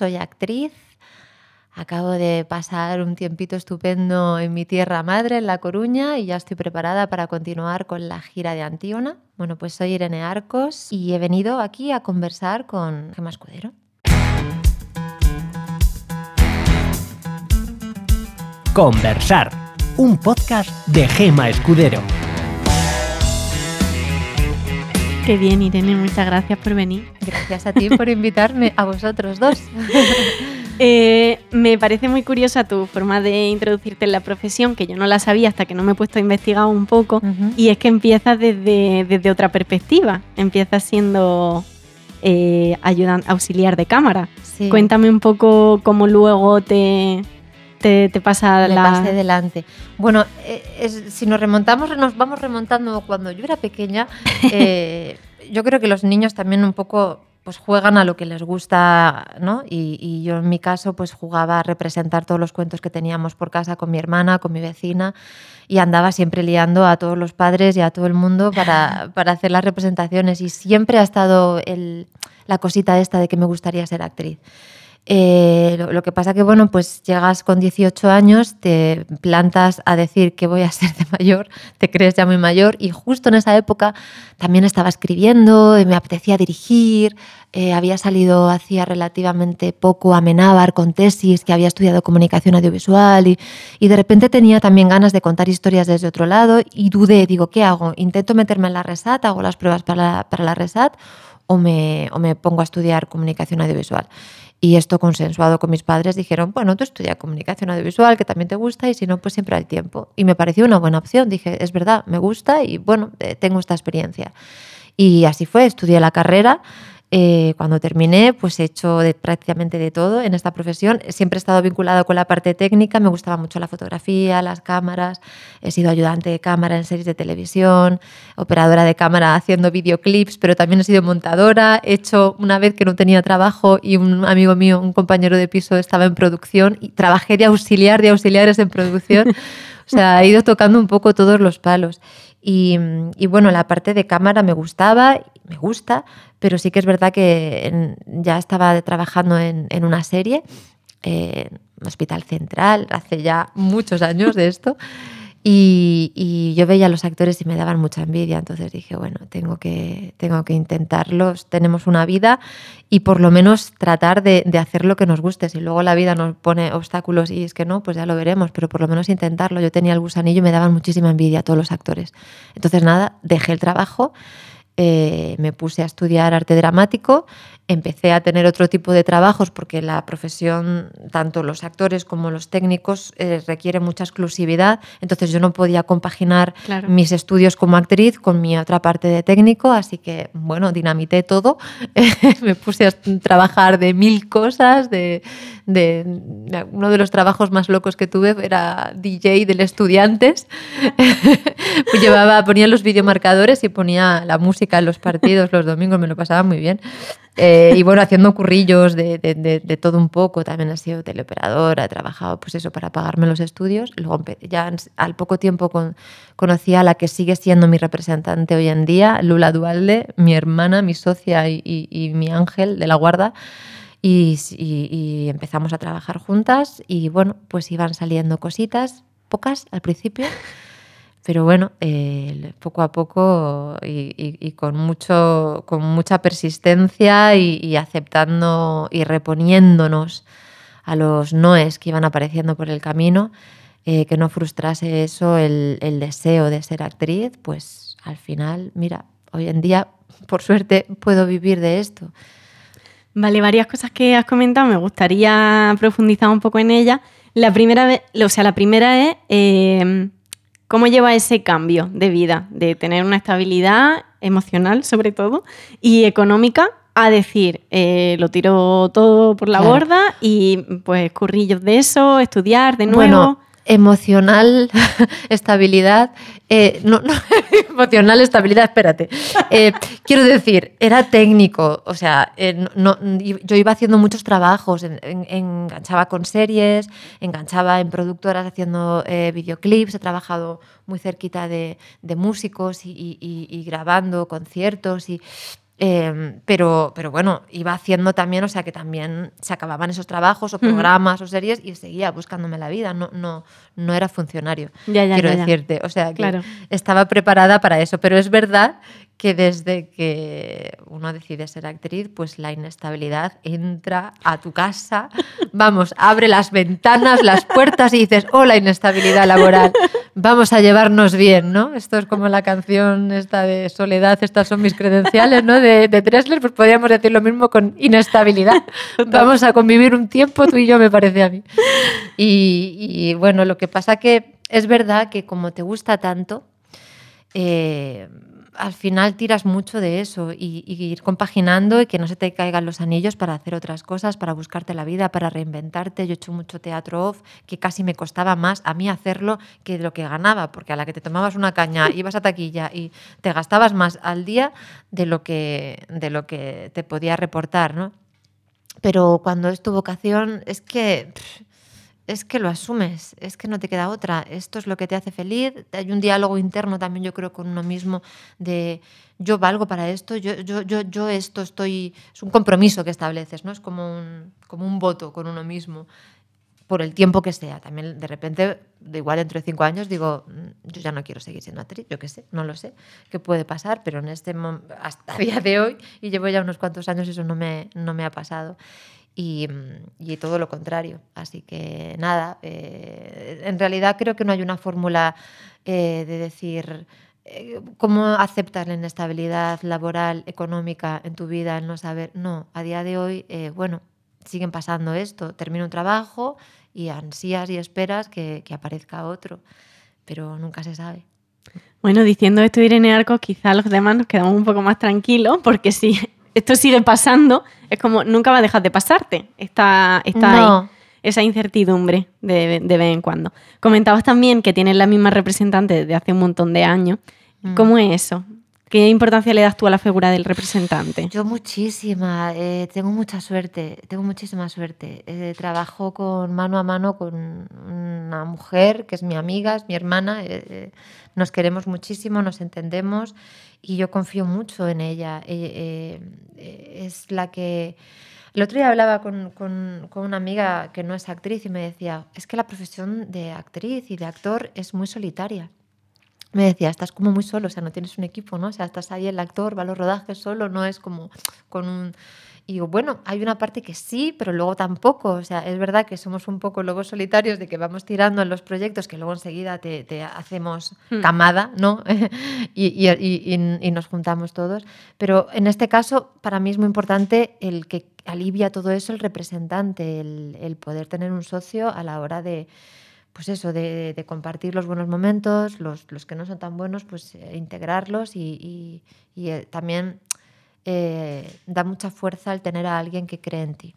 Soy actriz. Acabo de pasar un tiempito estupendo en mi tierra madre, en La Coruña, y ya estoy preparada para continuar con la gira de Antíona. Bueno, pues soy Irene Arcos y he venido aquí a conversar con Gemma Escudero. Conversar, un podcast de Gema Escudero. Qué bien, Irene, muchas gracias por venir. Gracias a ti por invitarme, a vosotros dos. Eh, me parece muy curiosa tu forma de introducirte en la profesión, que yo no la sabía hasta que no me he puesto a investigar un poco, y es que empiezas desde, desde otra perspectiva, empiezas siendo eh, ayudan- auxiliar de cámara. Sí. Cuéntame un poco cómo luego te, te, te pasa la... pasé delante. Bueno, eh, es- si nos remontamos, nos vamos remontando cuando yo era pequeña. eh, yo creo que los niños también un poco pues juegan a lo que les gusta, ¿no? Y, y yo en mi caso pues jugaba a representar todos los cuentos que teníamos por casa con mi hermana, con mi vecina y andaba siempre liando a todos los padres y a todo el mundo para, para hacer las representaciones y siempre ha estado el- la cosita esta de que me gustaría ser actriz. Eh, lo, lo que pasa que, bueno, pues llegas con 18 años, te plantas a decir que voy a ser de mayor, te crees ya muy mayor y justo en esa época también estaba escribiendo, eh, me apetecía dirigir, eh, había salido hacía relativamente poco a Menábar con tesis, que había estudiado comunicación audiovisual y, y de repente tenía también ganas de contar historias desde otro lado y dudé, digo, ¿qué hago? ¿Intento meterme en la RESAT, hago las pruebas para la, para la RESAT o me, o me pongo a estudiar comunicación audiovisual? Y esto consensuado con mis padres dijeron, bueno, tú estudia comunicación audiovisual, que también te gusta, y si no, pues siempre hay tiempo. Y me pareció una buena opción. Dije, es verdad, me gusta y bueno, eh, tengo esta experiencia. Y así fue, estudié la carrera. Eh, cuando terminé, pues he hecho de, prácticamente de todo en esta profesión. Siempre he estado vinculado con la parte técnica, me gustaba mucho la fotografía, las cámaras. He sido ayudante de cámara en series de televisión, operadora de cámara haciendo videoclips, pero también he sido montadora. He hecho una vez que no tenía trabajo y un amigo mío, un compañero de piso, estaba en producción y trabajé de auxiliar de auxiliares en producción. O sea, he ido tocando un poco todos los palos. Y, y bueno, la parte de cámara me gustaba, me gusta, pero sí que es verdad que ya estaba trabajando en, en una serie, eh, Hospital Central, hace ya muchos años de esto. Y, y yo veía a los actores y me daban mucha envidia, entonces dije, bueno, tengo que, tengo que intentarlo, tenemos una vida y por lo menos tratar de, de hacer lo que nos guste. Si luego la vida nos pone obstáculos y es que no, pues ya lo veremos, pero por lo menos intentarlo. Yo tenía el gusanillo y me daban muchísima envidia a todos los actores. Entonces nada, dejé el trabajo, eh, me puse a estudiar arte dramático, empecé a tener otro tipo de trabajos porque la profesión, tanto los actores como los técnicos, eh, requiere mucha exclusividad. Entonces yo no podía compaginar Claro. mis estudios como actriz con mi otra parte de técnico, así que bueno, dinamité todo. me puse a trabajar de mil cosas, de, de- uno de los trabajos más locos que tuve era DJ del estudiantes. pues llevaba, ponía los videomarcadores y ponía la música en los partidos los domingos, me lo pasaba muy bien. Eh, y bueno, haciendo currillos de, de- de- de todo un poco, también he sido teleoperadora, he trabajado pues eso para pagarme los estudios. Luego ya al poco tiempo con- conocí a la que sigue siendo mi representante hoy en día, Lula Dualde, mi hermana, mi socia y, y- y mi ángel de la guarda. Y, y- y empezamos a trabajar juntas y bueno, pues iban saliendo cositas, pocas al principio, pero bueno, eh, poco a poco y, y- y con, mucho, con mucha persistencia y, y aceptando y reponiéndonos a los noes que iban apareciendo por el camino, eh, que no frustrase eso el, el deseo de ser actriz, pues al final, mira, hoy en día, por suerte, puedo vivir de esto. Vale, varias cosas que has comentado, me gustaría profundizar un poco en ellas. La primera, vez, o sea, la primera es eh, cómo lleva ese cambio de vida, de tener una estabilidad emocional sobre todo y económica a decir, eh, lo tiro todo por la Claro. borda y pues currillos de eso, estudiar de nuevo. Bueno, emocional, estabilidad. eh, no, no, emocional, estabilidad, espérate. Eh, quiero decir, era técnico, o sea, eh, yo iba haciendo muchos trabajos, en- en- enganchaba con series, enganchaba en productoras haciendo videoclips, he trabajado muy cerquita de, músicos y grabando conciertos y eh, pero, pero bueno, iba haciendo también, o sea que también se acababan esos trabajos o programas o series y seguía buscándome la vida, no, no, no era funcionario, Ya, ya, quiero ya, decirte. O sea que Claro. estaba preparada para eso, pero es verdad que desde que uno decide ser actriz, pues la inestabilidad entra a tu casa, vamos, abre las ventanas, las puertas y dices, oh, la inestabilidad laboral, vamos a llevarnos bien, ¿no? Esto es como la canción esta de Soledad, estas son mis credenciales, ¿no? De, de Dressler, pues podríamos decir lo mismo con inestabilidad. Vamos a convivir un tiempo, tú y yo, me parece a mí. Y, y, bueno, lo que pasa que es verdad que como te gusta tanto, eh, al final tiras mucho de eso y, y ir compaginando y que no se te caigan los anillos para hacer otras cosas, para buscarte la vida, para reinventarte. Yo he hecho mucho teatro off, que casi me costaba más a mí hacerlo que lo que ganaba, porque a la que te tomabas una caña, ibas a taquilla y te gastabas más al día de lo que, de lo que te podía reportar, ¿no? Pero cuando es tu vocación, es que pff, es que lo asumes, es que no te queda otra. Esto es lo que te hace feliz. Hay un diálogo interno también, yo creo, con uno mismo de yo valgo para esto, yo, yo, yo, esto estoy. Es un compromiso que estableces, ¿no? Es como un, como un voto con uno mismo por el tiempo que sea. También de repente, de igual dentro de cinco años, digo, "Mm, yo ya no quiero seguir siendo actriz, yo qué sé, no lo sé, qué puede pasar, pero en este hasta el día de hoy, y llevo ya unos cuantos años, eso no me, no me ha pasado. Y, mm, y todo lo contrario. Así que nada, eh, en realidad creo que no hay una fórmula eh, de decir eh, cómo aceptar la inestabilidad laboral, económica en tu vida, el no saber. No, a día de hoy, eh, bueno, siguen pasando esto. Termina un trabajo y ansías y esperas que, que aparezca otro, pero nunca se sabe. Bueno, diciendo esto Irene Arcos, quizá los demás nos quedamos un poco más tranquilos, porque si esto sigue pasando, es como nunca va a dejar de pasarte. Está, está No. ahí esa incertidumbre de, de vez en cuando. Comentabas también que tienes la misma representante desde hace un montón de años. Mm. ¿Cómo es eso? ¿Qué importancia le das tú a la figura del representante? Yo muchísima, eh, tengo mucha suerte, tengo muchísima suerte. Eh, trabajo con mano a mano con una mujer que es mi amiga, es mi hermana, eh, eh, nos queremos muchísimo, nos entendemos y yo confío mucho en ella. Eh, eh, es la que... El otro día hablaba con, con- con una amiga que no es actriz y me decía, es que la profesión de actriz y de actor es muy solitaria me decía, estás como muy solo, o sea, no tienes un equipo, ¿no? O sea, estás ahí el actor, va a los rodajes solo, no es como con un... Y digo, bueno, hay una parte que sí, pero luego tampoco. O sea, es verdad que somos un poco lobos solitarios de que vamos tirando en los proyectos que luego enseguida te, te hacemos Hmm. camada, ¿no? y, y- y- y- nos juntamos todos. Pero en este caso, para mí es muy importante el que alivia todo eso el representante, el, el poder tener un socio a la hora de, pues eso, de, de compartir los buenos momentos, los, los que no son tan buenos, pues eh, integrarlos y, y- y, eh, también eh, da mucha fuerza el tener a alguien que cree en ti.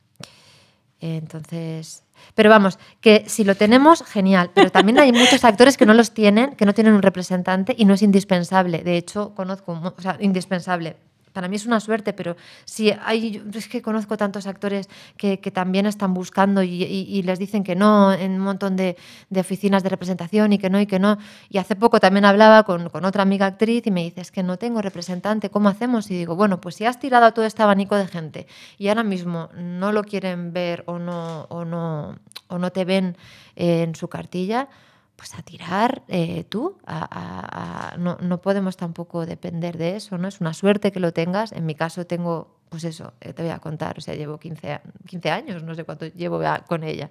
Entonces, pero vamos, que si lo tenemos, genial, pero también hay muchos actores que no los tienen, que no tienen un representante y no es indispensable. De hecho, conozco, o sea, indispensable. Para mí es una suerte, pero si hay, es que conozco tantos actores que, también están buscando y, les dicen que no en un montón de, oficinas de representación y que no y que no. Y hace poco también hablaba con, con otra amiga actriz y me dice, es que no tengo representante, ¿cómo hacemos? Y digo, bueno, pues si has tirado a todo este abanico de gente y ahora mismo no lo quieren ver o no, o no, o no te ven eh, en su cartilla, pues a tirar eh, tú. a- a- a- no, no podemos tampoco depender de eso, ¿no? Es una suerte que lo tengas. En mi caso tengo, pues eso, eh, te voy a contar, o sea, llevo 15, a- 15 años, no sé cuánto llevo con ella.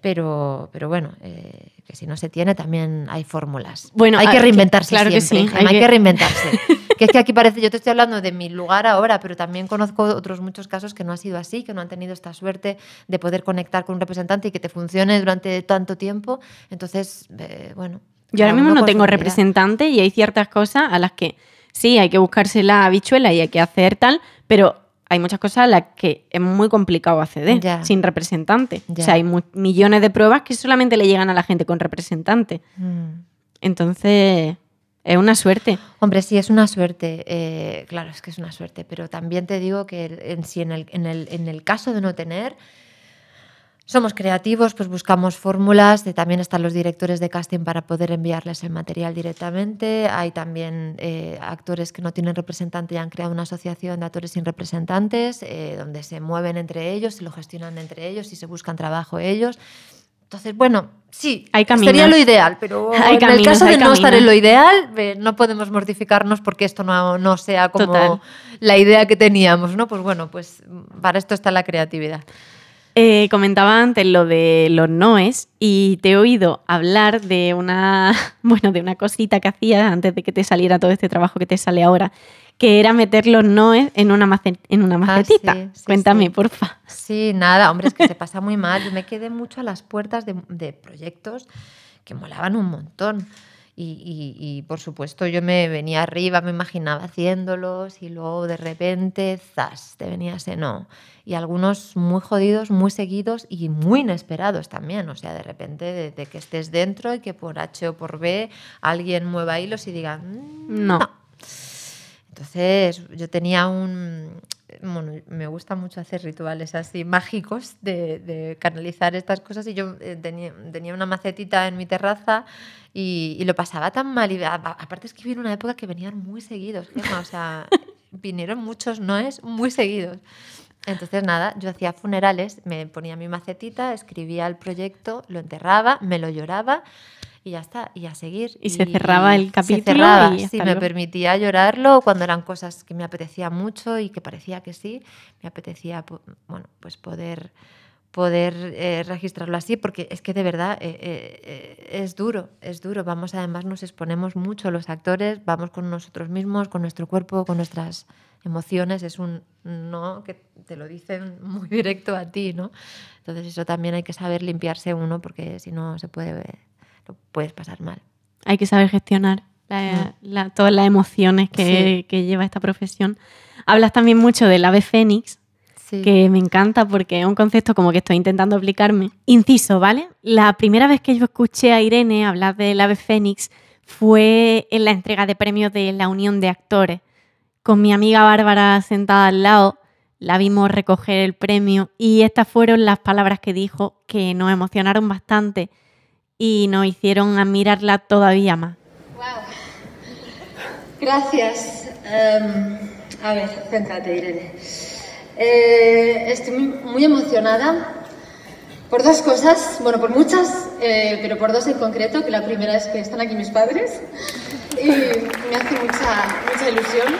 Pero, pero bueno, eh, que si no se tiene también hay fórmulas. Bueno, hay ah, que que- reinventarse claro que siempre, sí, Gemma, hay hay, que- que... reinventarse. que es que aquí parece, yo te estoy hablando de mi lugar ahora, pero también conozco otros muchos casos que no ha sido así, que no han tenido esta suerte de poder conectar con un representante y que te funcione durante tanto tiempo. Entonces, eh, bueno. Yo ahora mismo no tengo representante y hay ciertas cosas a las que sí hay que buscarse la habichuela y hay que hacer tal, pero hay muchas cosas a las que es muy complicado acceder Ya. sin representante. Ya. O sea, hay millones de pruebas que solamente le llegan a la gente con representante. Mm. Entonces, es una suerte. Hombre, sí, es una suerte. eh, claro, es que es una suerte. Pero también te digo que en, sí, en, el, en, el, en el caso de no tener, somos creativos, pues buscamos fórmulas. también están los directores de casting para poder enviarles el material directamente. Hay también eh, actores que no tienen representante y han creado una asociación de actores sin representantes, eh, donde se mueven entre ellos y lo gestionan entre ellos y se buscan trabajo ellos. Entonces, bueno, sí, Hay caminos. sería lo ideal, pero Hay en caminos, el caso de no estar en lo ideal, eh, no podemos mortificarnos porque esto no, no sea como Total. la idea que teníamos, ¿no? Pues bueno, pues para esto está la creatividad. Eh, comentaba antes lo de los noes y te he oído hablar de una, bueno, de una cosita que hacías antes de que te saliera todo este trabajo que te sale ahora, que era meter los noes en una, en una macetita. Ah, sí, sí, Cuéntame, sí. porfa. Sí, nada, hombre, es que se pasa muy mal. Yo me quedé mucho a las puertas de, de proyectos que molaban un montón. Y, y- y, por supuesto yo me venía arriba, me imaginaba haciéndolos y luego de repente, zas, te venía ese no. Y algunos muy jodidos, muy seguidos y muy inesperados también. O sea, de repente de, de que estés dentro y que por H o por B alguien mueva hilos y diga, "Mm, No. Entonces yo tenía un... Bueno, me gusta mucho hacer rituales así mágicos de, de canalizar estas cosas y yo eh, tenía, tenía una macetita en mi terraza y, y lo pasaba tan mal. Y a- a- aparte es que vino una época que venían muy seguidos, Gemma, o sea, vinieron muchos noes muy seguidos. Entonces nada, yo hacía funerales, me ponía mi macetita, escribía el proyecto, lo enterraba, me lo lloraba y ya está, y a seguir. Y se cerraba el se capítulo cerraba, y sí, me luego. permitía llorarlo cuando eran cosas que me apetecía mucho y que parecía que sí, me apetecía, bueno, pues poder poder eh, registrarlo así, porque es que de verdad eh, eh, es duro, es duro. Vamos, además nos exponemos mucho los actores, vamos con nosotros mismos, con nuestro cuerpo, con nuestras emociones, es un no que te lo dicen muy directo a ti, ¿no? Entonces eso también hay que saber limpiarse uno, porque si no se puede, lo puedes pasar mal. Hay que saber gestionar la- la- todas las emociones que, que lleva esta profesión. Hablas también mucho del ave fénix, Sí. que me encanta porque es un concepto como que estoy intentando aplicarme. Inciso, ¿vale? La primera vez que yo escuché a Irene hablar del ave fénix fue en la entrega de premios de la Unión de Actores. Con mi amiga Bárbara sentada al lado, la vimos recoger el premio y estas fueron las palabras que dijo que nos emocionaron bastante y nos hicieron admirarla todavía más. Gracias. Em, a ver, céntrate, Irene. Eh, estoy muy, muy emocionada por dos cosas, bueno, por muchas, eh, pero por dos en concreto, que la primera es que están aquí mis padres y me hace mucha, mucha ilusión.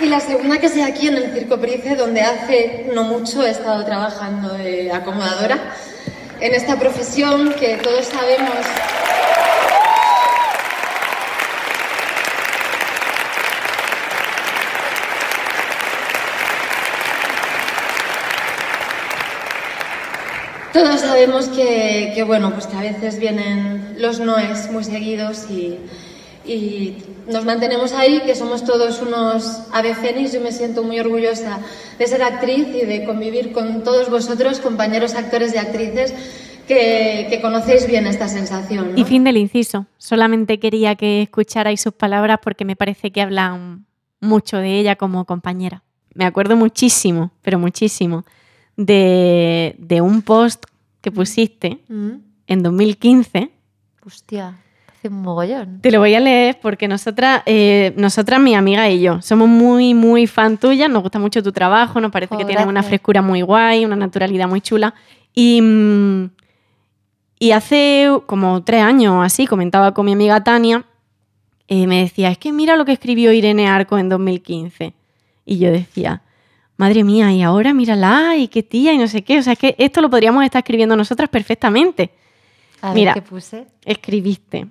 Y, la segunda que sea aquí en el Circo Price, donde hace no mucho he estado trabajando de acomodadora en esta profesión que todos sabemos. Todos sabemos que, bueno, pues que a veces vienen los noes muy seguidos y, y nos mantenemos ahí, que somos todos unos ave fénix. Yo me siento muy orgullosa de ser actriz y de convivir con todos vosotros, compañeros actores y actrices, que, que conocéis bien esta sensación. ¿no? Y fin del inciso. Solamente quería que escucharais sus palabras porque me parece que hablan mucho de ella como compañera. Me acuerdo muchísimo, pero muchísimo, de, de un post que pusiste Mm. en 2015. Hostia, hace un mogollón. Te lo voy a leer porque nosotras, eh, nosotras, mi amiga y yo, somos muy, muy fan tuya, nos gusta mucho tu trabajo, nos parece Oh, que tienes una gracias. frescura muy guay, una naturalidad muy chula. Y, mm, y hace como tres años o así, comentaba con mi amiga Tania, eh, me decía, es que mira lo que escribió Irene Arco en 2015. Y yo decía, madre mía, y ahora mírala, y qué tía, y no sé qué. O sea, es que esto lo podríamos estar escribiendo nosotras perfectamente A Mira. ver qué puse. escribiste.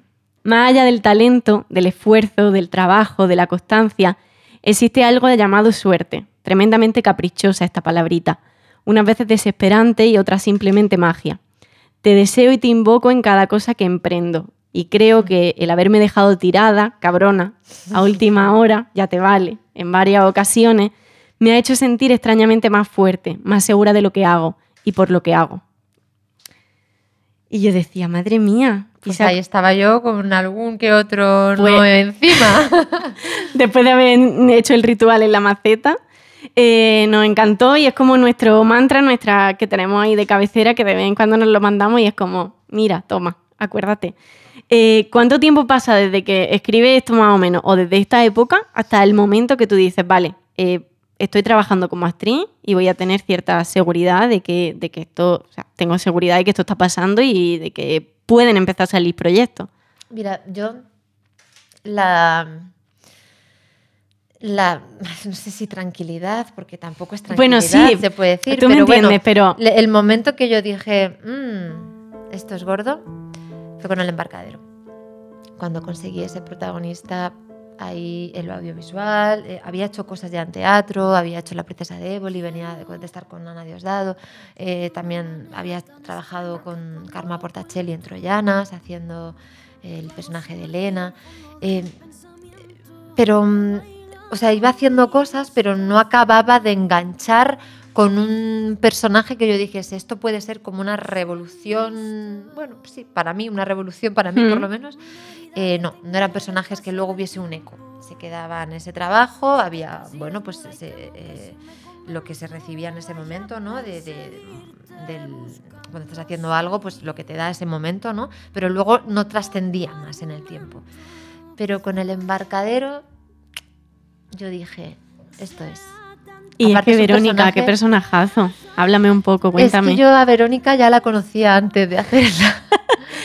Más allá del talento, del esfuerzo, del trabajo, de la constancia, existe algo llamado suerte, tremendamente caprichosa esta palabrita, unas veces desesperante y otras simplemente magia. Te deseo y te invoco en cada cosa que emprendo, Y creo que el haberme dejado tirada, cabrona, a última hora, ya te vale, en varias ocasiones, me ha hecho sentir extrañamente más fuerte, más segura de lo que hago y por lo que hago. Y yo decía, madre mía. Pues Isaac, ahí estaba yo con algún que otro Pues- no encima. después de haber hecho el ritual en la maceta, eh, nos encantó y es como nuestro mantra, nuestra que tenemos ahí de cabecera, que de vez en cuando nos lo mandamos y es como, mira, toma, acuérdate. Eh, ¿Cuánto tiempo pasa desde que escribes esto más o menos, o desde esta época hasta el momento que tú dices, vale, eh, estoy trabajando como actriz y voy a tener cierta seguridad de que, de que esto, o sea, tengo seguridad de que esto está pasando y de que pueden empezar a salir proyectos? Mira, yo la la no sé si tranquilidad, porque tampoco es Bueno, tranquilidad, sí, se puede decir, tú me pero bueno, entiendes, pero- el momento que yo dije, "Mm, esto es gordo, fue con el embarcadero. Cuando conseguí ese protagonista ahí en lo audiovisual, eh, había hecho cosas ya en teatro, había hecho La princesa de Éboli, venía de, estar con Ana Diosdado, eh, también había trabajado con Karma Portacelli en Troyanas, haciendo el personaje de Elena. eh, pero, mm, o sea, iba haciendo cosas, pero no acababa de enganchar con un personaje que yo dijese, esto puede ser como una revolución, bueno, sí, para mí, una revolución, para mí por Mm. lo menos. Eh, no, no eran personajes que luego hubiese un eco. Se quedaba en ese trabajo, había, bueno, pues ese, eh, lo que se recibía en ese momento, ¿no? De, de- del, cuando estás haciendo algo, pues lo que te da ese momento, ¿no? Pero luego no trascendía más en el tiempo. Pero con el embarcadero, yo dije, esto es. Y Aparte es que Verónica, qué personajazo. Háblame un poco, cuéntame. Es que yo a Verónica ya la conocía antes de hacerla.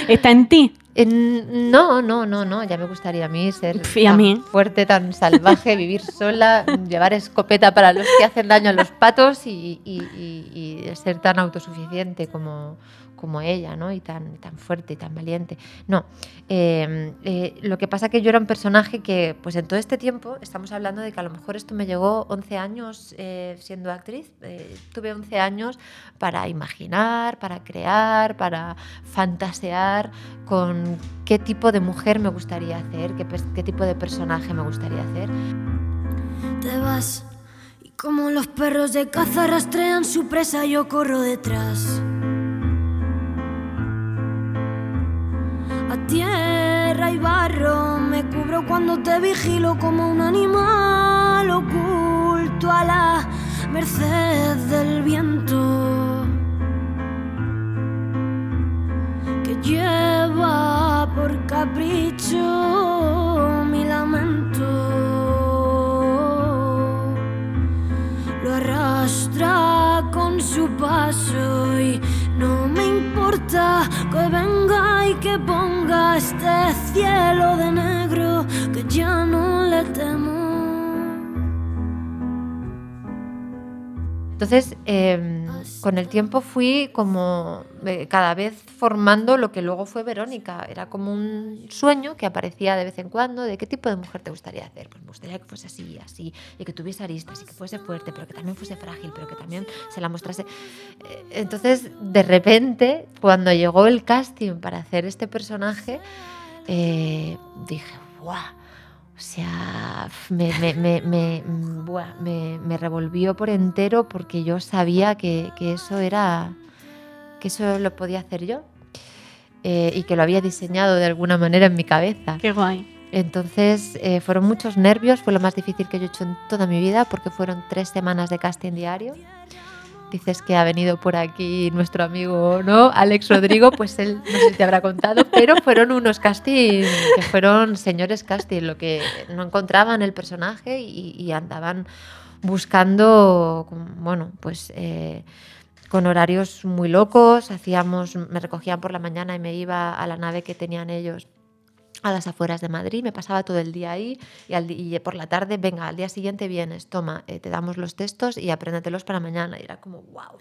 ¿Está en ti? En- no, no, no, no. Ya me gustaría a mí ser y a tan mí. fuerte, tan salvaje, vivir sola, llevar escopeta para los que hacen daño a los patos y, y- y- y ser tan autosuficiente como, como ella, ¿no? Y tan, tan fuerte y tan valiente. No. eh, eh, lo que pasa que yo era un personaje que, pues en todo este tiempo, estamos hablando de que a lo mejor esto me llegó 11 años eh, siendo actriz. eh, tuve 11 años para imaginar, para crear, para fantasear con qué tipo de mujer me gustaría hacer, qué, qué tipo de personaje me gustaría hacer. Te vas como los perros de caza rastrean su presa, yo corro detrás. A tierra y barro me cubro cuando te vigilo como un animal oculto a la merced del viento que lleva por capricho mi lamento. Lo arrastra con su paso y no me que venga y que ponga este cielo de negro que ya no le temo. Entonces, eh, con el tiempo fui como eh, cada vez formando lo que luego fue Verónica. Era como un sueño que aparecía de vez en cuando de qué tipo de mujer te gustaría hacer. Pues me gustaría que fuese así, así, y que tuviese aristas, y que fuese fuerte, pero que también fuese frágil, pero que también se la mostrase. Eh, Entonces, de repente, cuando llegó el casting para hacer este personaje, eh, dije, ¡guau! O sea, me, me, mm, buah, me- me revolvió por entero porque yo sabía que, que eso era. que eso lo podía hacer yo. eh, y que lo había diseñado de alguna manera en mi cabeza. Qué guay. Entonces eh, fueron muchos nervios, fue lo más difícil que yo he hecho en toda mi vida porque fueron tres semanas de casting diario. Dices que ha venido por aquí nuestro amigo, ¿no? Alex Rodrigo, pues él no sé si te habrá contado, pero fueron unos casting que fueron señores casting, lo que no encontraban el personaje y, andaban buscando, bueno, pues eh, con horarios muy locos, hacíamos, me recogían por la mañana y me iba a la nave que tenían ellos a las afueras de Madrid, me pasaba todo el día ahí y, al y por la tarde, venga, al día siguiente vienes, toma, eh, te damos los textos y apréndetelos para mañana. Y era como, wow.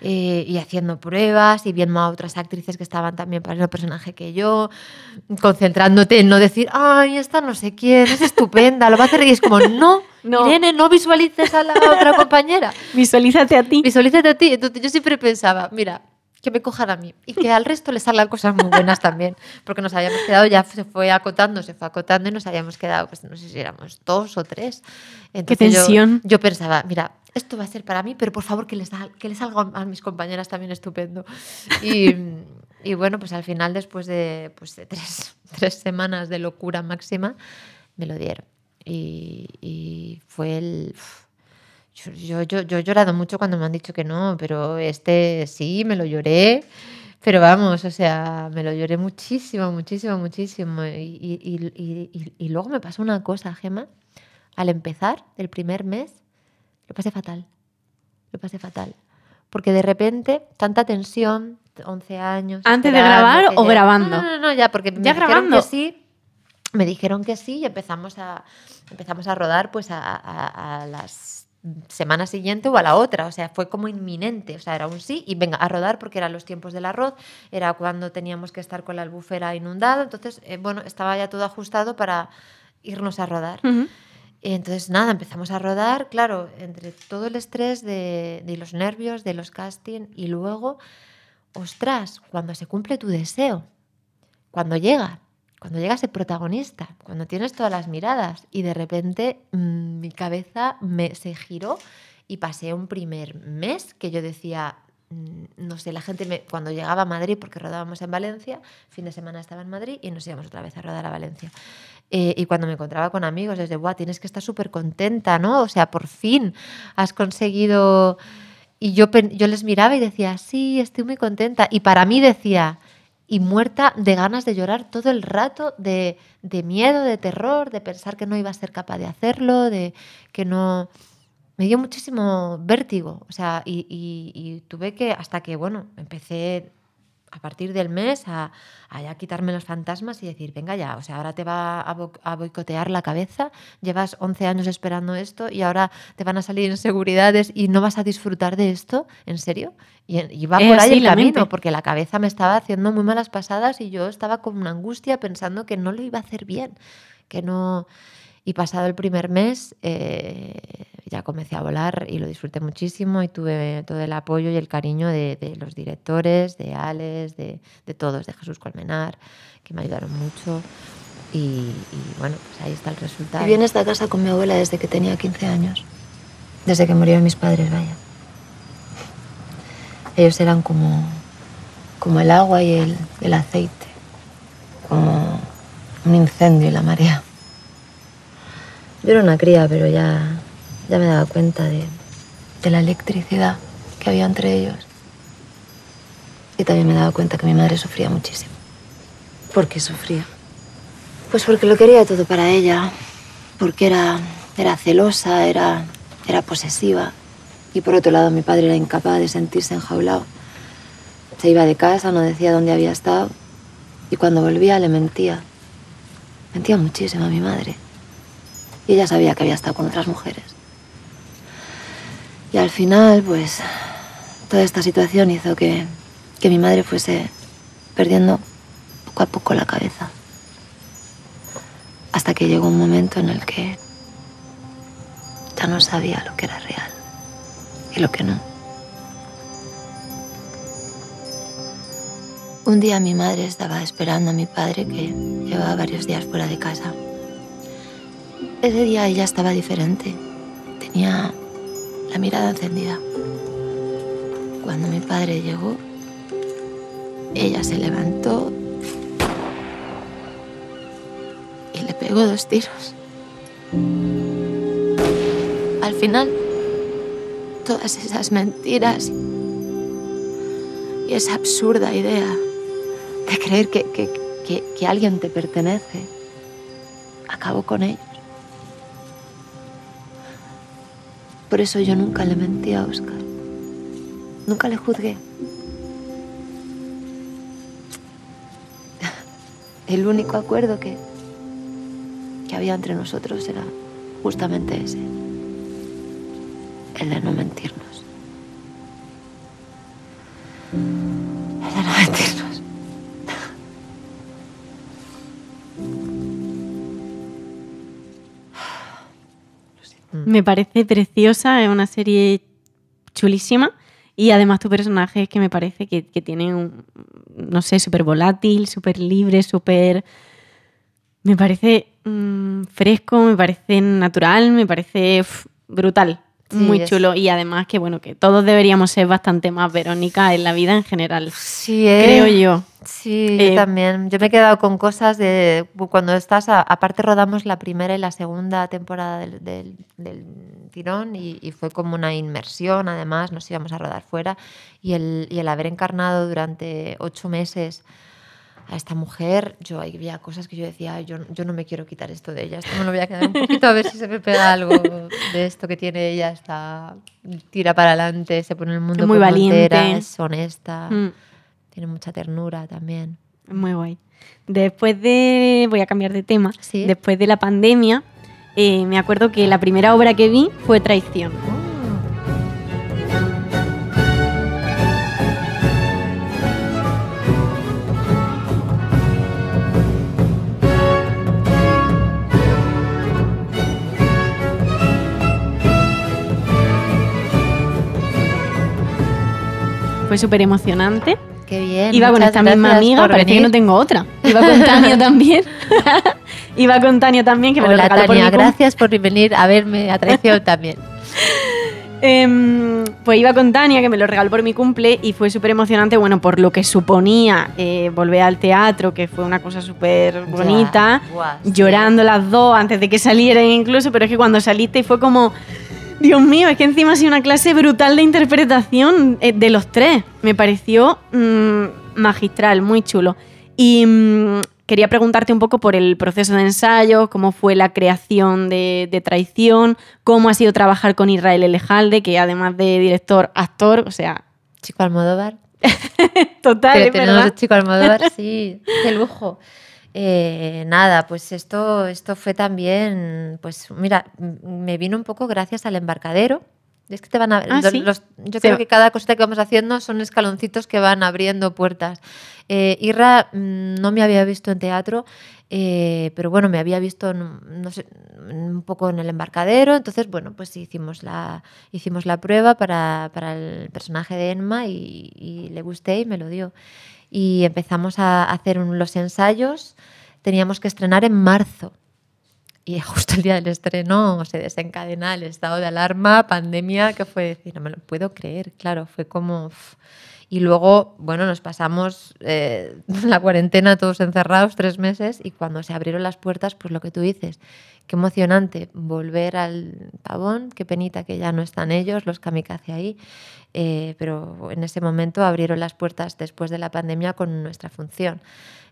y haciendo pruebas y viendo a otras actrices que estaban también para el mismo personaje que yo, concentrándote en no decir, ay, esta no sé quién, es estupenda, lo va a hacer. Y es como, no, No. Irene, no visualices a la otra compañera. Visualízate a ti. Visualízate a ti. Entonces yo siempre pensaba, mira, que me cojan a mí y que al resto les salgan cosas muy buenas también, porque nos habíamos quedado, ya se fue acotando, se fue acotando y nos habíamos quedado, pues no sé si éramos dos o tres. Entonces yo- tensión. Yo, pensaba, mira, esto va a ser para mí, pero por favor que les, da- que les salga a mis compañeras también estupendo. Y, y bueno, pues al final, después de, pues de tres, tres semanas de locura máxima, me lo dieron. Y, y fue el... yo, yo, yo he llorado mucho cuando me han dicho que no, pero este sí, me lo lloré. Pero vamos, o sea, me lo lloré muchísimo, muchísimo, muchísimo. Y, y- y- y- luego me pasó una cosa, Gema. Al empezar el primer mes, lo pasé fatal. Lo pasé fatal. Porque de repente, tanta tensión, 11 años. ¿Antes de grabar o ya- grabando? No, no, no, no, ya, porque me ¿Ya dijeron grabando? que sí. Me dijeron que sí y empezamos a, empezamos a rodar pues a, a, a las semana siguiente o a la otra, o sea, fue como inminente, o sea, era un sí y venga a rodar porque eran los tiempos del arroz, era cuando teníamos que estar con la albufera inundada, entonces, eh, bueno, estaba ya todo ajustado para irnos a rodar. Y entonces, nada, empezamos a rodar, claro, entre todo el estrés de, de los nervios, de los castings, y luego, ostras, cuando se cumple tu deseo, cuando llega, cuando llega ese protagonista, cuando tienes todas las miradas, y de repente mm, mi cabeza me, se giró y pasé un primer mes que yo decía, mm, no sé, la gente me, cuando llegaba a Madrid, porque rodábamos en Valencia, fin de semana estaba en Madrid y nos íbamos otra vez a rodar a Valencia. Eh, y cuando me encontraba con amigos, desde, Buah, tienes que estar súper contenta, ¿no? O sea, por fin has conseguido... Y yo, yo les miraba y decía, sí, estoy muy contenta. Y para mí decía, y muerta de ganas de llorar todo el rato, de, de miedo, de terror, de pensar que no iba a ser capaz de hacerlo, de que no... Me dio muchísimo vértigo, o sea, y, tuve que, hasta que, bueno, empecé a partir del mes a, a ya quitarme los fantasmas y decir, venga ya, o sea, ahora te va a, bo- a boicotear la cabeza, llevas 11 años esperando esto y ahora te van a salir inseguridades y no vas a disfrutar de esto, ¿en serio? Y, y va Es por ahí el camino, mente. porque la cabeza me estaba haciendo muy malas pasadas y yo estaba con una angustia pensando que no lo iba a hacer bien, que no... Y pasado el primer mes eh, ya comencé a volar y lo disfruté muchísimo y tuve todo el apoyo y el cariño de, los directores, de Alex, de, todos, de Jesús Colmenar, que me ayudaron mucho. Y, y, bueno, pues ahí está el resultado. Viví en esta casa con mi abuela desde que tenía 15 años. Desde que murieron mis padres, vaya. Ellos eran como, como el agua y el, el aceite. Como un incendio y la marea. Yo era una cría, pero ya, ya me daba cuenta de, de la electricidad que había entre ellos. Y también me daba cuenta que mi madre sufría muchísimo. ¿Por qué sufría? Pues porque lo quería todo para ella, porque era, era celosa, era, era posesiva. Y por otro lado, mi padre era incapaz de sentirse enjaulado. Se iba de casa, no decía dónde había estado. Y cuando volvía le mentía. Mentía muchísimo a mi madre. Y ella sabía que había estado con otras mujeres. Y al final, pues, toda esta situación hizo que, que mi madre fuese perdiendo poco a poco la cabeza. Hasta que llegó un momento en el que ya no sabía lo que era real y lo que no. Un día mi madre estaba esperando a mi padre que llevaba varios días fuera de casa. Ese día ella estaba diferente. Tenía la mirada encendida. Cuando mi padre llegó, ella se levantó y le pegó dos tiros. Al final, todas esas mentiras y esa absurda idea de creer que, que- que- alguien te pertenece acabó con ellos. Por eso yo nunca le mentí a Oscar. Nunca le juzgué. El único acuerdo que, que había entre nosotros era justamente ese. El de no mentirnos. Me parece preciosa, es una serie chulísima Y además tu personaje es que me parece que, tiene un, no sé, súper volátil, súper libre, súper... Me parece mm, fresco, me parece natural, me parece brutal. Sí, muy es- chulo. Y además que, bueno, que todos deberíamos ser bastante más Verónica en la vida en general. Sí, ¿eh? Creo yo. Sí, Eh, yo también. Yo me he quedado con cosas de cuando estás, a- aparte rodamos la primera y la segunda temporada del, del- del tirón y, y fue como una inmersión, además nos íbamos a rodar fuera y el, y el haber encarnado durante ocho meses a esta mujer, yo había cosas que yo decía, "Ay, yo, yo no me quiero quitar esto de ella, esto me lo voy a quedar un poquito a ver si se me pega algo de esto que tiene ella, está tira para adelante, se pone el mundo muy valiente. montera, es honesta. Mm. Tiene mucha ternura también. Muy guay. Después de. Voy a cambiar de tema. Sí. Después de la pandemia, eh, me acuerdo que la primera obra que vi fue Traición. Fue súper emocionante. Qué bien. Iba con esta misma amiga, por parece que no tengo otra. Iba con Tania también. Iba con Tania también, que me lo regaló por Tania, mi cum- gracias por venir a verme a traición también. Em, pues iba con Tania, que me lo regaló por mi cumple, y fue súper emocionante, bueno, por lo que suponía eh, volver al teatro, que fue una cosa súper bonita, llorando las dos antes de que salieran incluso, pero es que cuando saliste fue como, Dios mío, es que encima ha sido una clase brutal de interpretación eh, de los tres. Me pareció mm, magistral, muy chulo. Y mm, quería preguntarte un poco por el proceso de ensayo, cómo fue la creación de, de Traición, cómo ha sido trabajar con Israel Elejalde, que además de director, actor, o sea, Chico Almodóvar. total, es tenemos verdad. Chico Almodóvar, sí, qué lujo. Eh, nada, pues esto, esto fue también, pues mira, me vino un poco gracias al embarcadero. Es que te van a, Ah, los- ¿sí? los- yo creo que cada cosita que vamos haciendo son escaloncitos que van abriendo puertas. Eh, Irra mm, no me había visto en teatro, eh, pero bueno, me había visto en- no sé, un poco en el embarcadero, entonces bueno, pues hicimos la, hicimos la prueba para, para el personaje de Enma y, y le gusté y me lo dio. Y empezamos a hacer los ensayos, teníamos que estrenar en marzo. Y justo el día del estreno se desencadena el estado de alarma, pandemia, que fue decir, no me lo puedo creer, claro, fue como... Y luego, bueno, nos pasamos eh, la cuarentena todos encerrados tres meses y cuando se abrieron las puertas, pues lo que tú dices, qué emocionante volver al pavón, qué penita que ya no están ellos, los kamikaze ahí, eh, pero en ese momento abrieron las puertas después de la pandemia con nuestra función.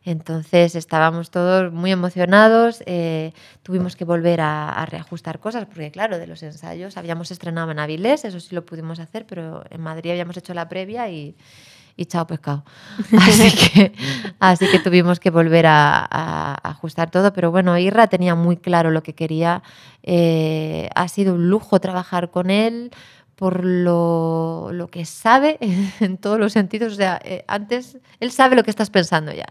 Entonces estábamos todos muy emocionados, eh, tuvimos que volver a, a reajustar cosas, porque claro, de los ensayos habíamos estrenado en Avilés, eso sí lo pudimos hacer, pero en Madrid habíamos hecho la previa y, y chao pescado. Así que, así que tuvimos que volver a, a- a ajustar todo, pero bueno, Irra tenía muy claro lo que quería, eh, ha sido un lujo trabajar con él por lo, lo que sabe en todos los sentidos, o sea, eh, antes él sabe lo que estás pensando ya.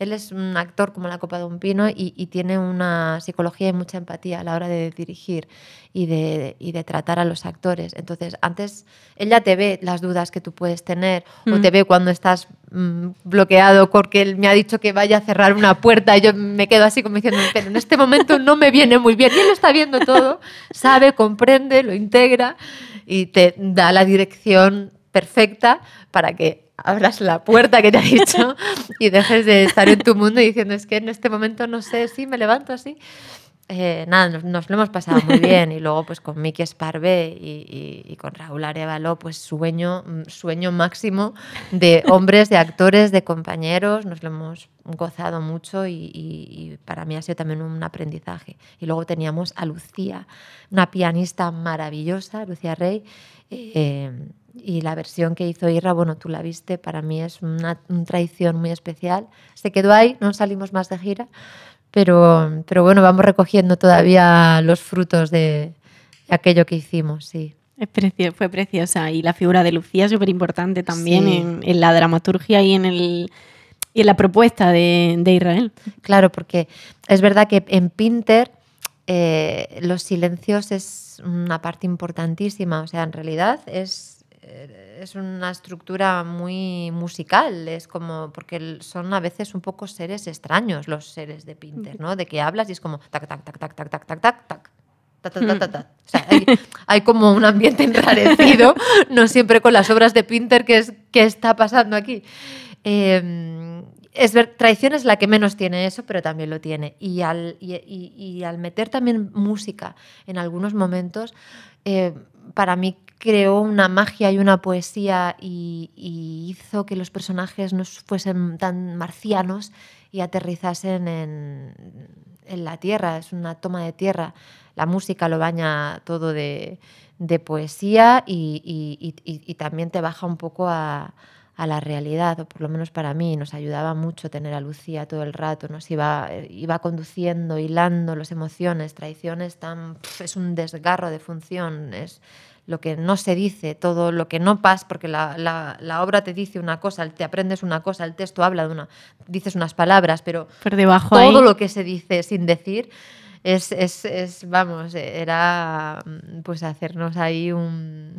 Él es un actor como la copa de un pino y, y tiene una psicología y mucha empatía a la hora de dirigir y de, y de tratar a los actores. Entonces, antes él ya te ve las dudas que tú puedes tener o Mm. te ve cuando estás mm, bloqueado porque él me ha dicho que vaya a cerrar una puerta y yo me quedo así como diciendo, pero en este momento no me viene muy bien. Y él lo está viendo todo, sabe, comprende, lo integra y te da la dirección perfecta para que abras la puerta que te ha dicho y dejes de estar en tu mundo diciendo es que en este momento no sé si me levanto así. Eh, nada, nos, nos lo hemos pasado muy bien y luego pues con Miki Esparvé y, y- y con Raúl Arevalo pues sueño, mm, sueño máximo de hombres, de actores, de compañeros, nos lo hemos gozado mucho y- y para mí ha sido también un aprendizaje. Y luego teníamos a Lucía, una pianista maravillosa, Lucía Rey, eh, y la versión que hizo Irra, bueno, tú la viste, para mí es una, una traición muy especial. Se quedó ahí, no salimos más de gira, pero, pero bueno, vamos recogiendo todavía los frutos de, aquello que hicimos, sí. Es precio- fue preciosa y la figura de Lucía es súper importante también Sí. en, en la dramaturgia y en, el, y en la propuesta de, de Israel. Claro, porque es verdad que en Pinter eh, los silencios es una parte importantísima. O sea, en realidad es es una estructura muy musical, es como, porque son a veces un poco seres extraños los seres de Pinter, ¿no? De que hablas y es como tac, tac, tac, tac, tac, tac, tac, tac, tac. ta, ta, ta, ta, ta. O sea, hay, hay como un ambiente enrarecido, no siempre con las obras de Pinter que, es, que está pasando aquí. Eh, es ver, Traición es la que menos tiene eso, pero también lo tiene. Y al, y, y- y al meter también música en algunos momentos, eh, para mí creó una magia y una poesía y, hizo que los personajes no fuesen tan marcianos y aterrizasen en, la tierra. Es una toma de tierra. La música lo baña todo de, poesía y, también te baja un poco a, la realidad, o por lo menos para mí, nos ayudaba mucho tener a Lucía todo el rato, nos iba, iba conduciendo, hilando las emociones, traiciones, es un desgarro de función, es lo que no se dice, todo lo que no pasa, porque la, la- la obra te dice una cosa, te aprendes una cosa, el texto habla de una, dices unas palabras, pero Por debajo todo ahí. lo que se dice sin decir es, es, es, vamos, era mm, pues hacernos ahí un,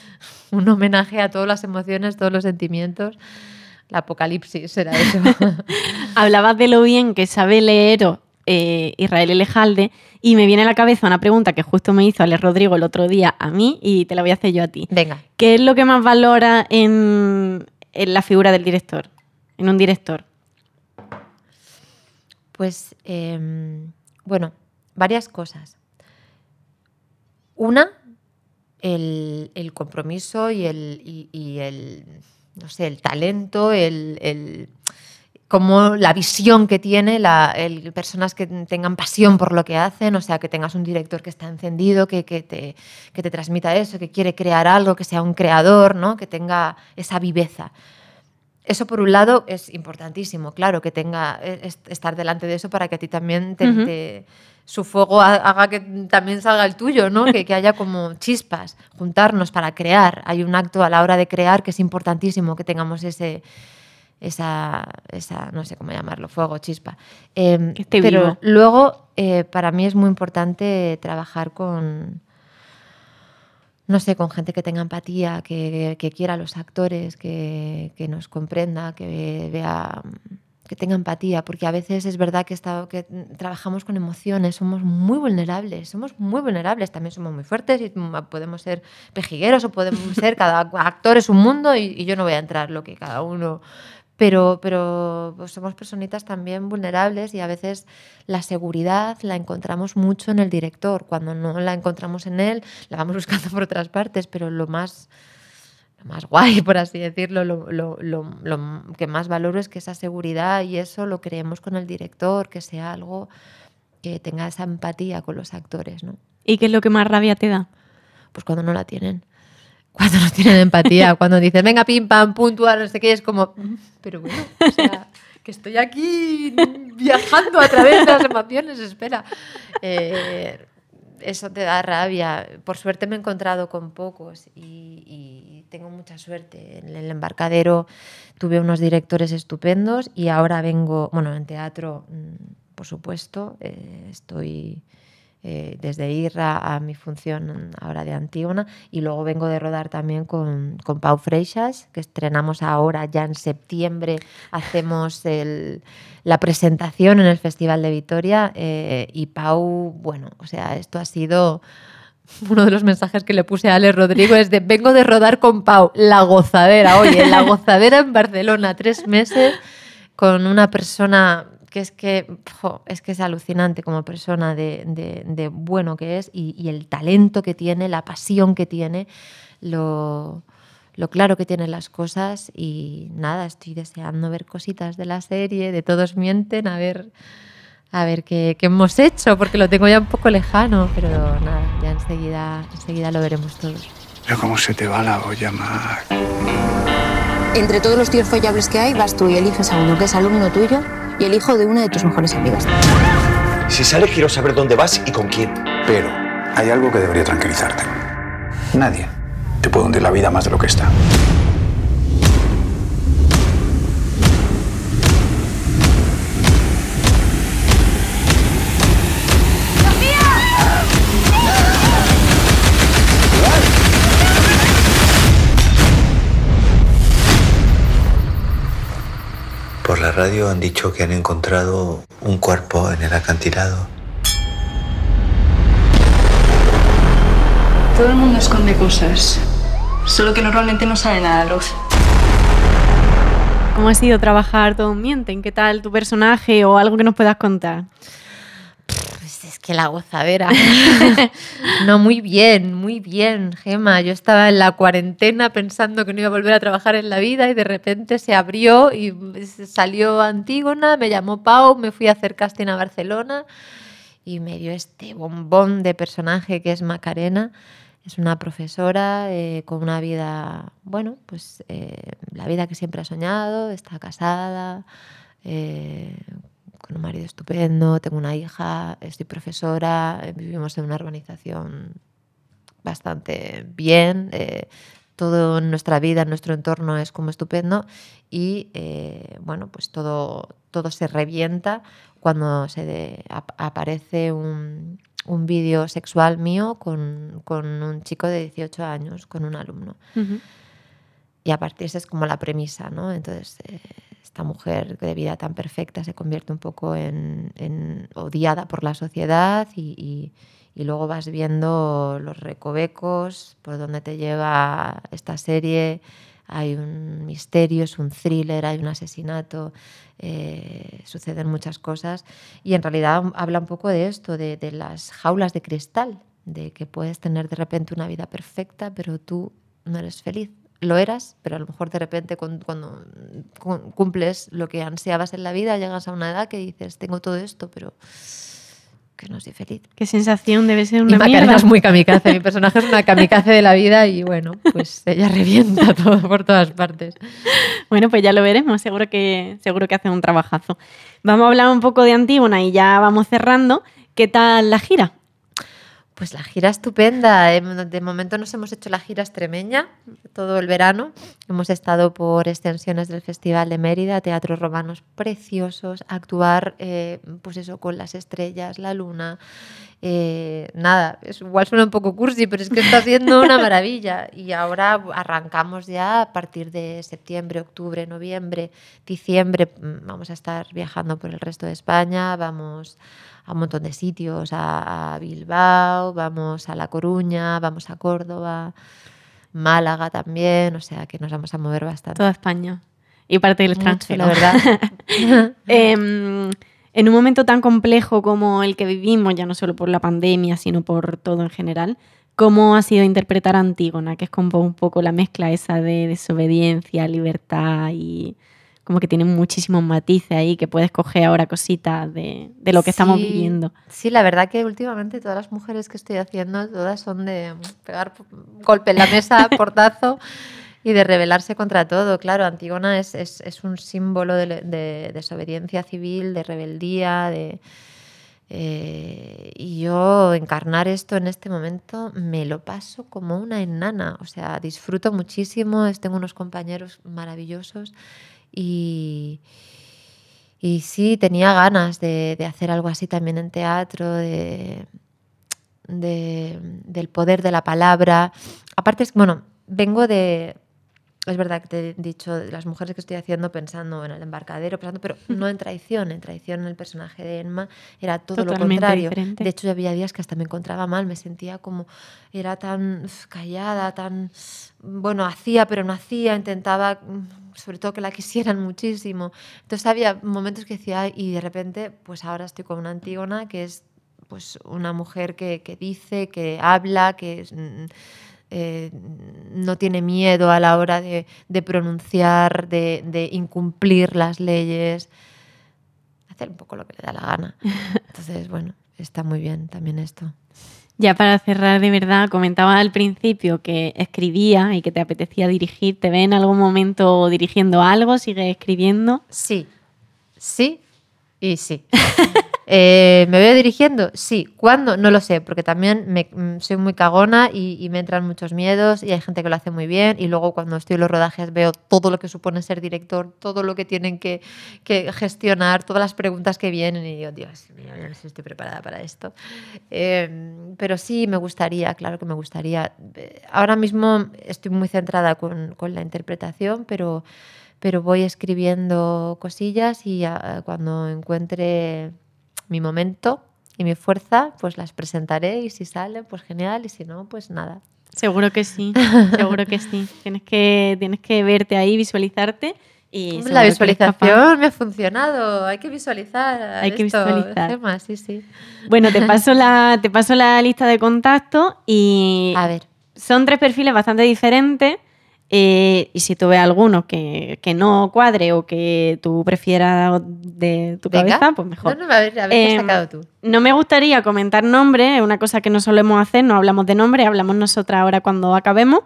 un homenaje a todas las emociones, todos los sentimientos. La apocalipsis era eso. Hablabas de lo bien que sabe leer eh, Israel Elejalde y me viene a la cabeza una pregunta que justo me hizo Ale Rodrigo el otro día a mí y te la voy a hacer yo a ti. Venga, ¿Qué es lo que más valora en, en la figura del director? En un director. pues em, bueno, varias cosas. Una, el, el compromiso y el, y, y el, no sé, el talento, el, el- como la visión que tiene, la, el, personas que tengan pasión por lo que hacen, o sea, que tengas un director que está encendido, que, que te, que te transmita eso, que quiere crear algo, que sea un creador, ¿no? que tenga esa viveza. Eso por un lado es importantísimo, claro, que tenga est- estar delante de eso para que a ti también te- su fuego ha- haga que también salga el tuyo, ¿no? que, que haya como chispas, juntarnos para crear. Hay un acto a la hora de crear que es importantísimo que tengamos ese, esa, esa no sé cómo llamarlo, fuego, chispa. Em, pero vivo. luego, eh, para mí es muy importante trabajar con, no sé, con gente que tenga empatía, que, que quiera a los actores, que, que nos comprenda, que vea, que tenga empatía, porque a veces es verdad que, está, que trabajamos con emociones, somos muy vulnerables, somos muy vulnerables, también somos muy fuertes y podemos ser pejigueros o podemos ser, cada actor es un mundo y, y yo no voy a entrar lo que cada uno pero, pero pues, somos personitas también vulnerables y a veces la seguridad la encontramos mucho en el director. Cuando no la encontramos en él, la vamos buscando por otras partes, pero lo más, lo más guay, por así decirlo, lo, lo- lo- que más valoro es que esa seguridad y eso lo creemos con el director, que sea algo que tenga esa empatía con los actores, ¿no? ¿Y qué es lo que más rabia te da? Pues cuando no la tienen. Cuando no tienen empatía, cuando dicen, venga, pim, pam, puntual, no sé qué, es como, "Mm, pero bueno, o sea, que estoy aquí viajando a través de las emociones, espera. Eh, eso te da rabia. Por suerte me he encontrado con pocos y, y tengo mucha suerte. En el embarcadero tuve unos directores estupendos y ahora vengo, bueno, en teatro, mm, por supuesto, eh, estoy eh, desde Irra a mi función ahora de Antígona. Y luego vengo de rodar también con, con Pau Freixas, que estrenamos ahora ya en septiembre, hacemos el- la presentación en el Festival de Vitoria eh, y Pau, bueno, o sea, esto ha sido... Uno de los mensajes que le puse a Ale Rodrigo es de vengo de rodar con Pau, la gozadera, oye, la gozadera en Barcelona, tres meses con una persona que es que, jo, es que es alucinante como persona de, de- de bueno que es y, y el talento que tiene, la pasión que tiene, lo, lo claro que tiene las cosas y nada, estoy deseando ver cositas de la serie, de Todos Mienten, a ver, a ver qué, qué hemos hecho, porque lo tengo ya un poco lejano, pero nada, ya enseguida, enseguida lo veremos todos. Pero cómo se te va la olla, Mar. Entre todos los tíos follables que hay, vas tú y eliges a uno que es alumno tuyo y el hijo de una de tus mejores amigas. Si sale, quiero saber dónde vas y con quién. Pero hay algo que debería tranquilizarte. Nadie te puede hundir la vida más de lo que está. Radio han dicho que han encontrado un cuerpo en el acantilado. Todo el mundo esconde cosas, solo que normalmente no sale nada a la luz. ¿Cómo ha sido trabajar Todo Mienten? ¿Qué tal tu personaje o algo que nos puedas contar? Que la gozadera. no, muy bien, muy bien, Gema. Yo estaba en la cuarentena pensando que no iba a volver a trabajar en la vida y de repente se abrió y salió Antígona, me llamó Pau, me fui a hacer casting a Barcelona y me dio este bombón de personaje que es Macarena. Es una profesora eh, con una vida, bueno, pues eh, la vida que siempre ha soñado, está casada, eh, con un marido estupendo, tengo una hija, estoy profesora, vivimos en una urbanización bastante bien, todo en nuestra vida, en nuestro entorno es como estupendo y bueno, pues todo, todo se revienta cuando se aparece un, un vídeo sexual mío con, con, un chico de 18 años, con un alumno. Y a partir esa es como la premisa, ¿no? Entonces, eh, esta mujer de vida tan perfecta se convierte un poco en, en odiada por la sociedad y, y, y, luego vas viendo los recovecos, por donde te lleva esta serie. Hay un misterio, es un thriller, hay un asesinato, eh, suceden muchas cosas y en realidad habla un poco de esto, de, de, las jaulas de cristal, de que puedes tener de repente una vida perfecta, pero tú no eres feliz. Lo eras, pero a lo mejor de repente cuando, cuando cumples lo que ansiabas en la vida, llegas a una edad que dices, tengo todo esto, pero que no soy feliz. Qué sensación debe ser una y mierda. es muy kamikaze, mi personaje es una kamikaze de la vida y bueno, pues ella revienta todo por todas partes. Bueno, pues ya lo veremos, seguro que, seguro que hace un trabajazo. Vamos a hablar un poco de Antígona y ya vamos cerrando. ¿Qué tal la gira? Pues la gira estupenda. De momento nos hemos hecho la gira extremeña todo el verano. Hemos estado por extensiones del Festival de Mérida, teatros romanos preciosos, actuar eh, pues eso, con las estrellas, la luna. Eh, nada, es, igual suena un poco cursi, pero es que está siendo una maravilla. Y ahora arrancamos ya a partir de septiembre, octubre, noviembre, diciembre. mm, Vamos a estar viajando por el resto de España. Vamos a un montón de sitios, a, a, Bilbao, vamos a La Coruña, vamos a Córdoba, Málaga también, o sea que nos vamos a mover bastante. Toda España y parte del extranjero. la verdad. eh, en un momento tan complejo como el que vivimos, ya no solo por la pandemia, sino por todo en general, ¿cómo ha sido interpretar a Antígona? Que es como un poco la mezcla esa de desobediencia, libertad y como que tiene muchísimos matices ahí que puedes coger ahora cositas de, de lo que Sí, estamos viviendo. Sí, la verdad que últimamente todas las mujeres que estoy haciendo, todas son de pegar golpe en la mesa, portazo, y de rebelarse contra todo. Claro, Antígona es, es, es un símbolo de, de, desobediencia civil, de rebeldía, de... Eh, y yo encarnar esto en este momento me lo paso como una enana, o sea, disfruto muchísimo, tengo unos compañeros maravillosos y, y sí, tenía ganas de, de, hacer algo así también en teatro, de, de, del poder de la palabra. Aparte, es, bueno, vengo de... Es verdad que te he dicho las mujeres que estoy haciendo pensando en el embarcadero, pensando, pero no en traición. En traición el personaje de Emma era todo Totalmente lo contrario. diferente. De hecho, había días que hasta me encontraba mal, me sentía como era tan callada, tan bueno, hacía pero no hacía, intentaba mm, sobre todo que la quisieran muchísimo. Entonces había momentos que decía, y de repente, pues ahora estoy con una Antígona que es pues una mujer que, que dice, que habla, que es, mm, eh, no tiene miedo a la hora de, de pronunciar, de, de, incumplir las leyes, hacer un poco lo que le da la gana. Entonces, bueno, está muy bien también esto. Ya para cerrar de verdad, comentaba al principio que escribía y que te apetecía dirigir. ¿Te ve en algún momento dirigiendo algo? ¿Sigue escribiendo? Sí, sí y sí. Eh, ¿Me veo dirigiendo? Sí. ¿Cuándo? No lo sé, porque también me, mm, soy muy cagona y, me entran muchos miedos y hay gente que lo hace muy bien y luego cuando estoy en los rodajes veo todo lo que supone ser director, todo lo que tienen que, gestionar, todas las preguntas que vienen y digo, Dios mío, yo no sé si estoy preparada para esto. Eh, pero sí, me gustaría, claro que me gustaría. Ahora mismo estoy muy centrada con, con la interpretación, pero pero voy escribiendo cosillas y ah, cuando encuentre mi momento y mi fuerza, pues las presentaré y si salen, pues genial y si no, pues nada. Seguro que sí, seguro que sí. Tienes que, tienes que verte ahí, visualizarte. Y la visualización me ha funcionado. Hay que visualizar. Hay que visualizar. Gemma, sí, sí. Bueno, te paso la, te paso la lista de contactos y A ver. son tres perfiles bastante diferentes. Eh, y si tú ves alguno que, que no cuadre o que tú prefieras de tu Venga. cabeza, pues mejor. No, no, a ver, a ver qué has Em, sacado tú. No me gustaría comentar nombres, es una cosa que no solemos hacer, no hablamos de nombres, hablamos nosotras ahora cuando acabemos,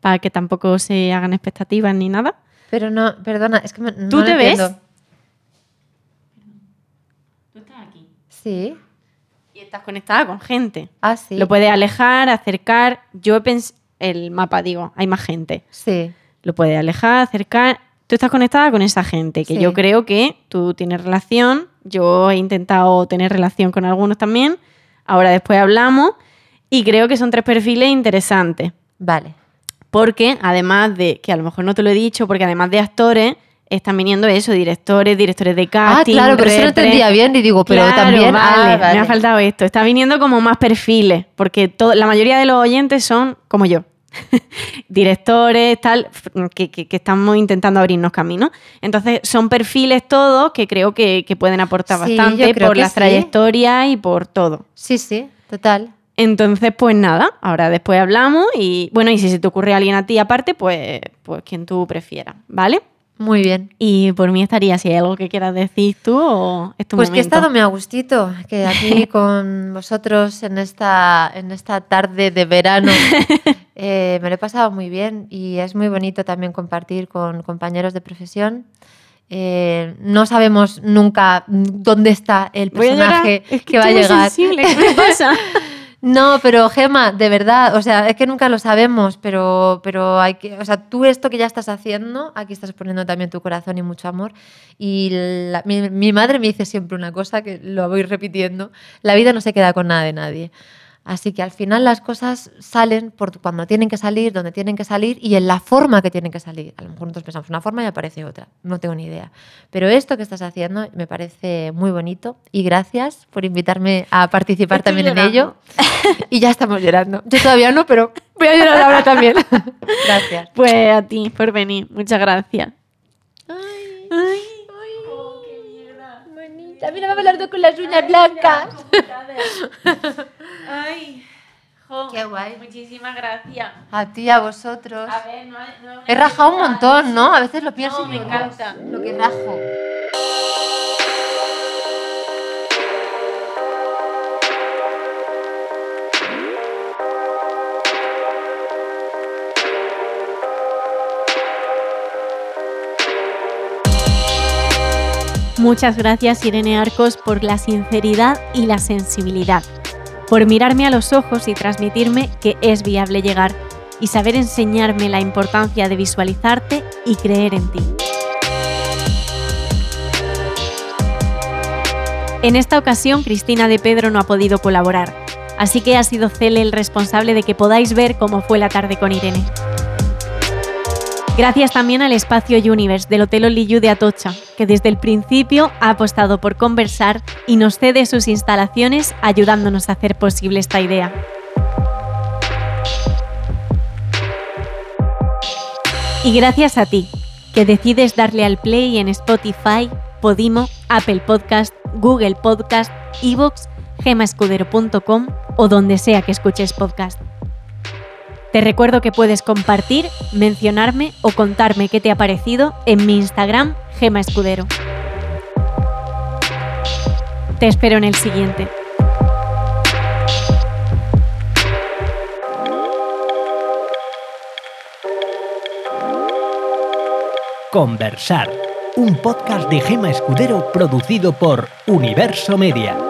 para que tampoco se hagan expectativas ni nada. Pero no, perdona, es que me- no ¿Tú lo te ves? Tú estás aquí. Sí. Y estás conectada con gente. Ah, sí. Lo puedes alejar, acercar. Yo he pensado, el mapa, digo, hay más gente. Sí. Lo puedes alejar, acercar. Tú estás conectada con esa gente, que Sí. yo creo que tú tienes relación. Yo he intentado tener relación con algunos también. Ahora después hablamos. Y creo que son tres perfiles interesantes. Vale. Porque además de, que a lo mejor no te lo he dicho, porque además de actores, están viniendo eso, directores, directores de Ah, casting. claro, pero eso no entendía bien y digo, pero Claro, también. Vale, ah, vale. me ha faltado esto. Está viniendo como más perfiles, porque la mayoría de los oyentes son como yo. Directores, tal, que, que- que estamos intentando abrirnos caminos. Entonces, son perfiles todos que creo que, que pueden aportar Sí, bastante por las sí. trayectorias y por todo. Sí, sí, total. Entonces, pues nada, ahora después hablamos y bueno, y si se te ocurre alguien a ti aparte, pues, pues quien tú prefieras, ¿vale? Muy bien. Y por mí estaría, si hay algo que quieras decir tú o es tu Pues que he estado muy a gustito, que aquí con vosotros en esta, en esta tarde de verano eh, me lo he pasado muy bien y es muy bonito también compartir con compañeros de profesión. Eh, no sabemos nunca dónde está el personaje es que, va a llegar. sensible, ¿qué me pasa? No, pero Gema, de verdad, o sea, es que nunca lo sabemos, pero, pero hay que, o sea, tú esto que ya estás haciendo, aquí estás poniendo también tu corazón y mucho amor. Y la- mi, mi madre me dice siempre una cosa que lo voy repitiendo, la vida no se queda con nada de nadie. Así que al final las cosas salen por cuando tienen que salir, donde tienen que salir y en la forma que tienen que salir. A lo mejor nosotros pensamos una forma y aparece otra, no tengo ni idea. Pero esto que estás haciendo me parece muy bonito y gracias por invitarme a participar Estoy también en llorando. ello. Y ya estamos llorando. Yo todavía no, pero voy a llorar ahora también. Gracias. Pues a ti por venir, muchas gracias. Bonita. Mira, me hablando con las uñas blancas. Ay, Qué guay. Muchísimas gracias. A ti, a vosotros. A ver, no, He rajado un montón, ¿no? A veces lo pienso No, y me encanta. "Dios, lo que rajo. Muchas gracias Irene Arcos por la sinceridad y la sensibilidad, por mirarme a los ojos y transmitirme que es viable llegar y saber enseñarme la importancia de visualizarte y creer en ti. En esta ocasión Cristina de Pedro no ha podido colaborar, así que ha sido Cele el responsable de que podáis ver cómo fue la tarde con Irene. Gracias también al Espacio Universe del Hotel Oliyu de Atocha, que desde el principio ha apostado por conversar y nos cede sus instalaciones ayudándonos a hacer posible esta idea. Y gracias a ti, que decides darle al play en Spotify, Podimo, Apple Podcast, Google Podcast, Evox, gemascudero.com o donde sea que escuches podcast. Te recuerdo que puedes compartir, mencionarme o contarme qué te ha parecido en mi Instagram, Gema Escudero. Te espero en el siguiente. Conversar, un podcast de Gema Escudero producido por Universo Media.